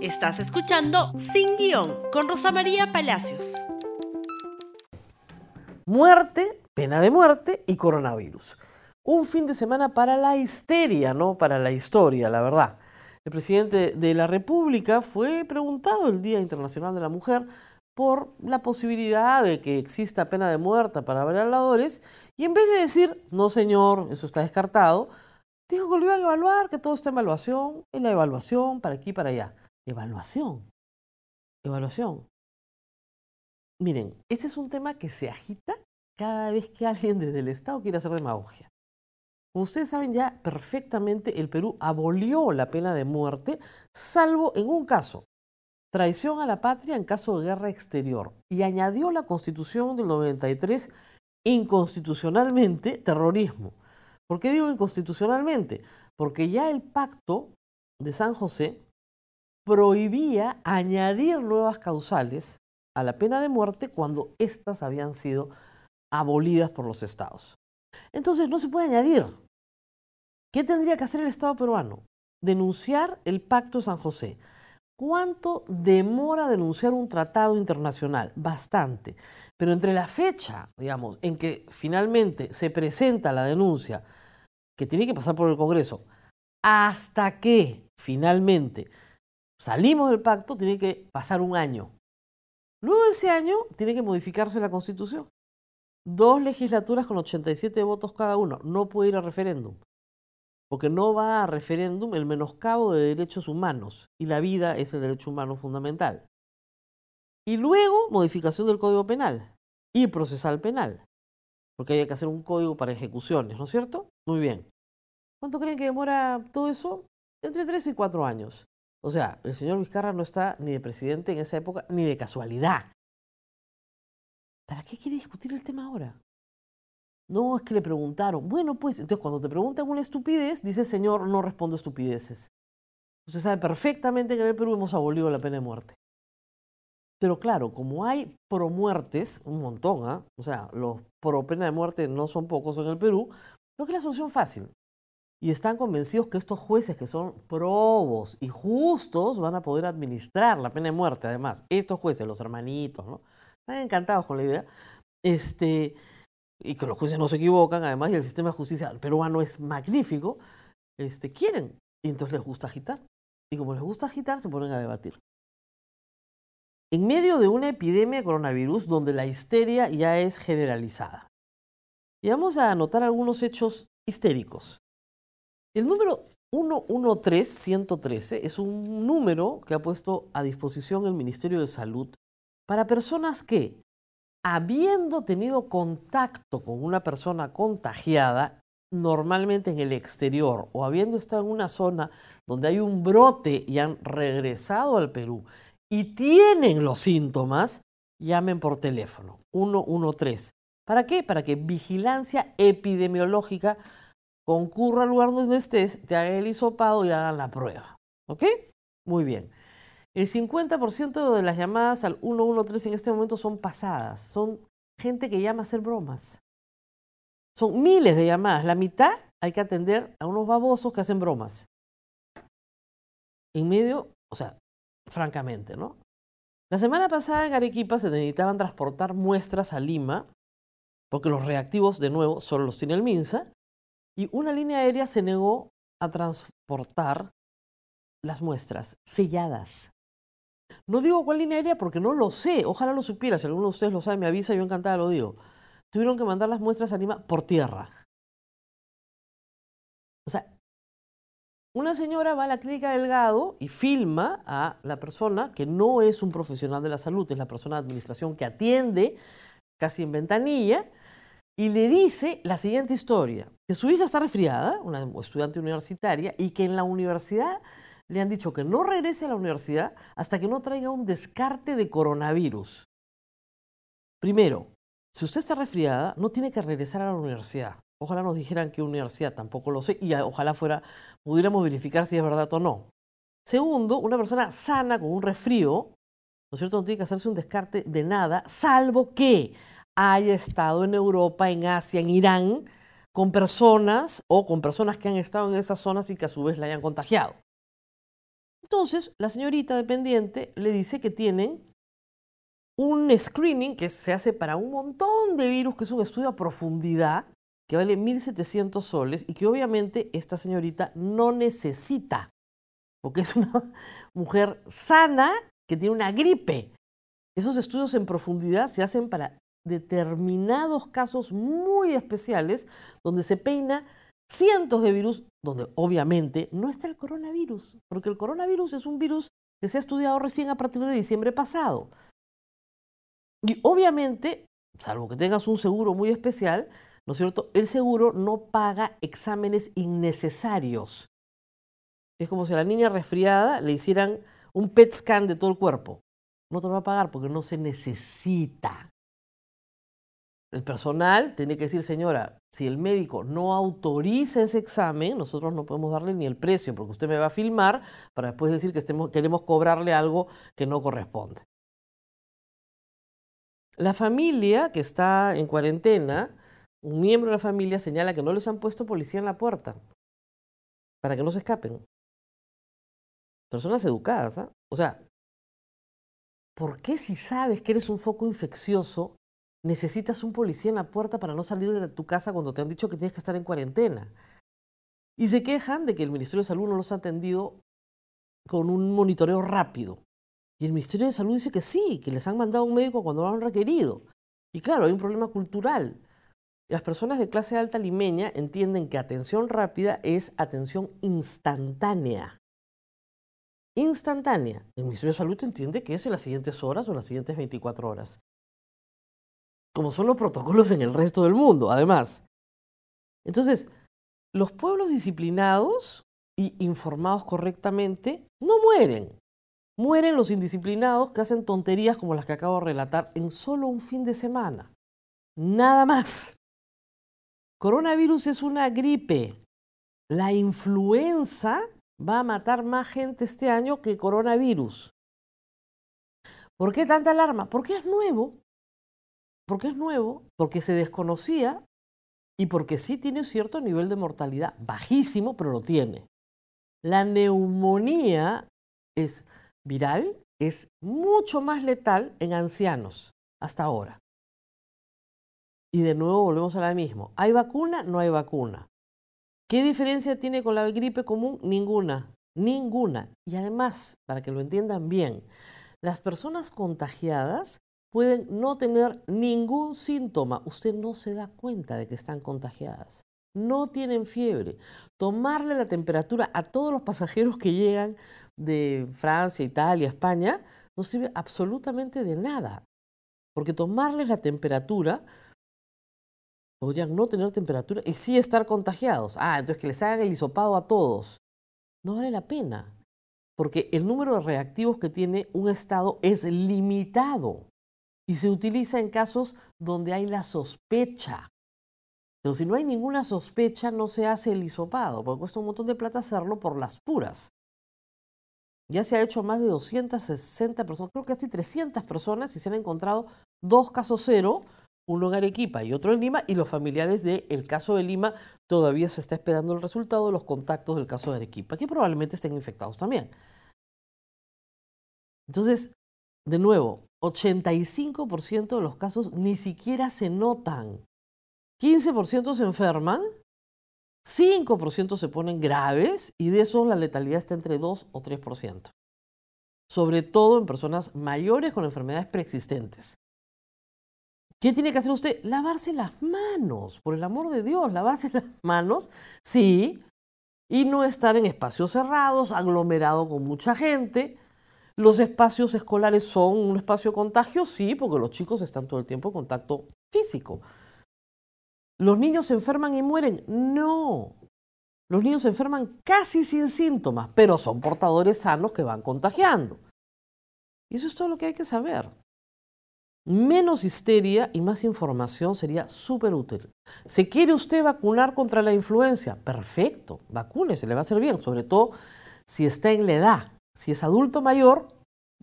Estás escuchando Sin Guión con Rosa María Palacios. Muerte, pena de muerte y coronavirus. Un fin de semana para la histeria, no para la historia, la verdad. El presidente de la República fue preguntado el Día Internacional de la Mujer por la posibilidad de que exista pena de muerte para violadores y en vez de decir, no señor, eso está descartado, dijo que lo iban a evaluar, que todo está en evaluación, en la evaluación, para aquí para allá. Evaluación. Evaluación. Miren, este es un tema que se agita cada vez que alguien desde el Estado quiere hacer demagogia. Como ustedes saben ya perfectamente, el Perú abolió la pena de muerte, salvo en un caso, traición a la patria en caso de guerra exterior, y añadió la Constitución del 93 inconstitucionalmente terrorismo. ¿Por qué digo inconstitucionalmente? Porque ya el pacto de San José prohibía añadir nuevas causales a la pena de muerte cuando éstas habían sido abolidas por los estados. Entonces no se puede añadir. ¿Qué tendría que hacer el Estado peruano? Denunciar el Pacto de San José. ¿Cuánto demora denunciar un tratado internacional? Bastante. Pero entre la fecha, digamos, en que finalmente se presenta la denuncia, que tiene que pasar por el Congreso, hasta que finalmente salimos del pacto, tiene que pasar un año. Luego de ese año, tiene que modificarse la Constitución. Dos legislaturas con 87 votos cada uno. No puede ir a referéndum. Porque no va a referéndum el menoscabo de derechos humanos. Y la vida es el derecho humano fundamental. Y luego, modificación del Código Penal y procesal penal. Porque hay que hacer un código para ejecuciones, ¿no es cierto? Muy bien. ¿Cuánto creen que demora todo eso? Entre tres y cuatro años. O sea, el señor Vizcarra no está ni de presidente en esa época, ni de casualidad. ¿Para qué quiere discutir el tema ahora? No, es que le preguntaron. Bueno, pues, entonces cuando te preguntan una estupidez, dice señor, no respondo estupideces. Usted sabe perfectamente que en el Perú hemos abolido la pena de muerte. Pero claro, como hay promuertes, un montón, ¿ah? o sea, los pro pena de muerte no son pocos en el Perú, creo que es la solución fácil y están convencidos que estos jueces que son probos y justos van a poder administrar la pena de muerte, además. Estos jueces, los hermanitos, ¿no? Están encantados con la idea. Este, y que los jueces no se equivocan, además, y el sistema de peruano es magnífico, este, quieren. Y entonces les gusta agitar. Y como les gusta agitar, se ponen a debatir. En medio de una epidemia de coronavirus donde la histeria ya es generalizada. Y vamos a anotar algunos hechos histéricos. El número 113113 es un número que ha puesto a disposición el Ministerio de Salud para personas que, habiendo tenido contacto con una persona contagiada, normalmente en el exterior, o habiendo estado en una zona donde hay un brote y han regresado al Perú y tienen los síntomas, llamen por teléfono 113. ¿Para qué? Para que vigilancia epidemiológica concurra al lugar donde estés, te hagan el hisopado y hagan la prueba. ¿Ok? Muy bien. El 50% de las llamadas al 113 en este momento son pasadas. Son gente que llama a hacer bromas. Son miles de llamadas. La mitad hay que atender a unos babosos que hacen bromas. En medio, o sea, francamente, ¿no? La semana pasada en Arequipa se necesitaban transportar muestras a Lima, porque los reactivos, de nuevo, solo los tiene el MINSA, y una línea aérea se negó a transportar las muestras selladas. No digo cuál línea aérea porque no lo sé, ojalá lo supiera, si alguno de ustedes lo sabe me avisa, yo encantada lo digo. Tuvieron que mandar las muestras a Lima por tierra. O sea, una señora va a la clínica Delgado y filma a la persona que no es un profesional de la salud, es la persona de administración que atiende casi en ventanilla y le dice la siguiente historia, que su hija está resfriada, una estudiante universitaria, y que en la universidad le han dicho que no regrese a la universidad hasta que no traiga un descarte de coronavirus. Primero, si usted está resfriada, no tiene que regresar a la universidad. Ojalá nos dijeran qué universidad, tampoco lo sé, y ojalá fuera, pudiéramos verificar si es verdad o no. Segundo, una persona sana con un resfrío, ¿no es cierto? No tiene que hacerse un descarte de nada, salvo que haya estado en Europa, en Asia, en Irán, con personas o con personas que han estado en esas zonas y que a su vez la hayan contagiado. Entonces, la señorita dependiente le dice que tienen un screening que se hace para un montón de virus, que es un estudio a profundidad, que vale 1.700 soles y que obviamente esta señorita no necesita, porque es una mujer sana que tiene una gripe. Esos estudios en profundidad se hacen para determinados casos muy especiales donde se peina cientos de virus, donde obviamente no está el coronavirus, porque el coronavirus es un virus que se ha estudiado recién a partir de diciembre pasado. Y obviamente, salvo que tengas un seguro muy especial, ¿no es cierto? El seguro no paga exámenes innecesarios. Es como si a la niña resfriada le hicieran un PET scan de todo el cuerpo. No te lo va a pagar porque no se necesita. El personal tiene que decir, señora, si el médico no autoriza ese examen, nosotros no podemos darle ni el precio, porque usted me va a filmar para después decir que queremos cobrarle algo que no corresponde. La familia que está en cuarentena un miembro de la familia señala que no les han puesto policía en la puerta para que no se escapen. Personas educadas, ¿ah? O sea, ¿por qué si sabes que eres un foco infeccioso necesitas un policía en la puerta para no salir de tu casa cuando te han dicho que tienes que estar en cuarentena? Y se quejan de que el Ministerio de Salud no los ha atendido con un monitoreo rápido. Y el Ministerio de Salud dice que sí, que les han mandado un médico cuando lo han requerido. Y claro, hay un problema cultural. Las personas de clase alta limeña entienden que atención rápida es atención instantánea. Instantánea. El Ministerio de Salud entiende que es en las siguientes horas o en las siguientes 24 horas. Como son los protocolos en el resto del mundo, además. Entonces, los pueblos disciplinados y informados correctamente no mueren. Mueren los indisciplinados que hacen tonterías como las que acabo de relatar en solo un fin de semana. Nada más. Coronavirus es una gripe. La influenza va a matar más gente este año que coronavirus. ¿Por qué tanta alarma? Porque es nuevo. Porque es nuevo, porque se desconocía y porque sí tiene cierto nivel de mortalidad, bajísimo, pero lo tiene. La neumonía es viral, es mucho más letal en ancianos hasta ahora. Y de nuevo volvemos a la misma. ¿Hay vacuna? No hay vacuna. ¿Qué diferencia tiene con la gripe común? Ninguna. Ninguna. Y además, para que lo entiendan bien, las personas contagiadas pueden no tener ningún síntoma. Usted no se da cuenta de que están contagiadas. No tienen fiebre. Tomarle la temperatura a todos los pasajeros que llegan de Francia, Italia, España, no sirve absolutamente de nada. Porque tomarles la temperatura podrían no tener temperatura y sí estar contagiados. Ah, entonces que les hagan el hisopado a todos. No vale la pena, porque el número de reactivos que tiene un estado es limitado y se utiliza en casos donde hay la sospecha. Pero si no hay ninguna sospecha, no se hace el hisopado, porque cuesta un montón de plata hacerlo por las puras. Ya se ha hecho más de 260 personas, creo que casi 300 personas y se han encontrado dos casos cero uno en Arequipa y otro en Lima, y los familiares del caso de Lima todavía se está esperando el resultado de los contactos del caso de Arequipa, que probablemente estén infectados también. Entonces, de nuevo, 85% de los casos ni siquiera se notan. 15% se enferman, 5% se ponen graves y de eso la letalidad está entre 2 o 3%. Sobre todo en personas mayores con enfermedades preexistentes. ¿Qué tiene que hacer usted? Lavarse las manos, por el amor de Dios, lavarse las manos, sí, y no estar en espacios cerrados, aglomerado con mucha gente. Los espacios escolares son un espacio contagio, sí, porque los chicos están todo el tiempo en contacto físico. ¿Los niños se enferman y mueren? No. Los niños se enferman casi sin síntomas, pero son portadores sanos que van contagiando. Y eso es todo lo que hay que saber. Menos histeria y más información sería súper útil. ¿Se quiere usted vacunar contra la influencia? Perfecto, se le va a hacer bien, sobre todo si está en la edad. Si es adulto mayor,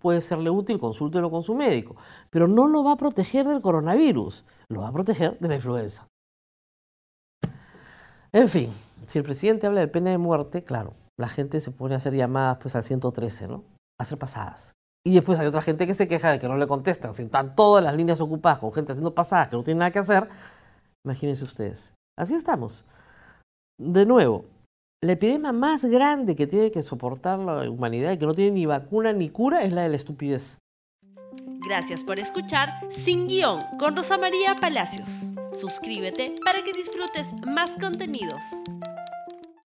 puede serle útil, consúltelo con su médico, pero no lo va a proteger del coronavirus, lo va a proteger de la influenza. En fin, si el presidente habla de pena de muerte, claro, la gente se pone a hacer llamadas pues al 113, ¿no? A hacer pasadas. Y después hay otra gente que se queja de que no le contestan. Si están todas las líneas ocupadas con gente haciendo pasadas que no tiene nada que hacer, imagínense ustedes. Así estamos. De nuevo, la epidemia más grande que tiene que soportar la humanidad y que no tiene ni vacuna ni cura es la de la estupidez. Gracias por escuchar Sin Guión con Rosa María Palacios. Suscríbete para que disfrutes más contenidos.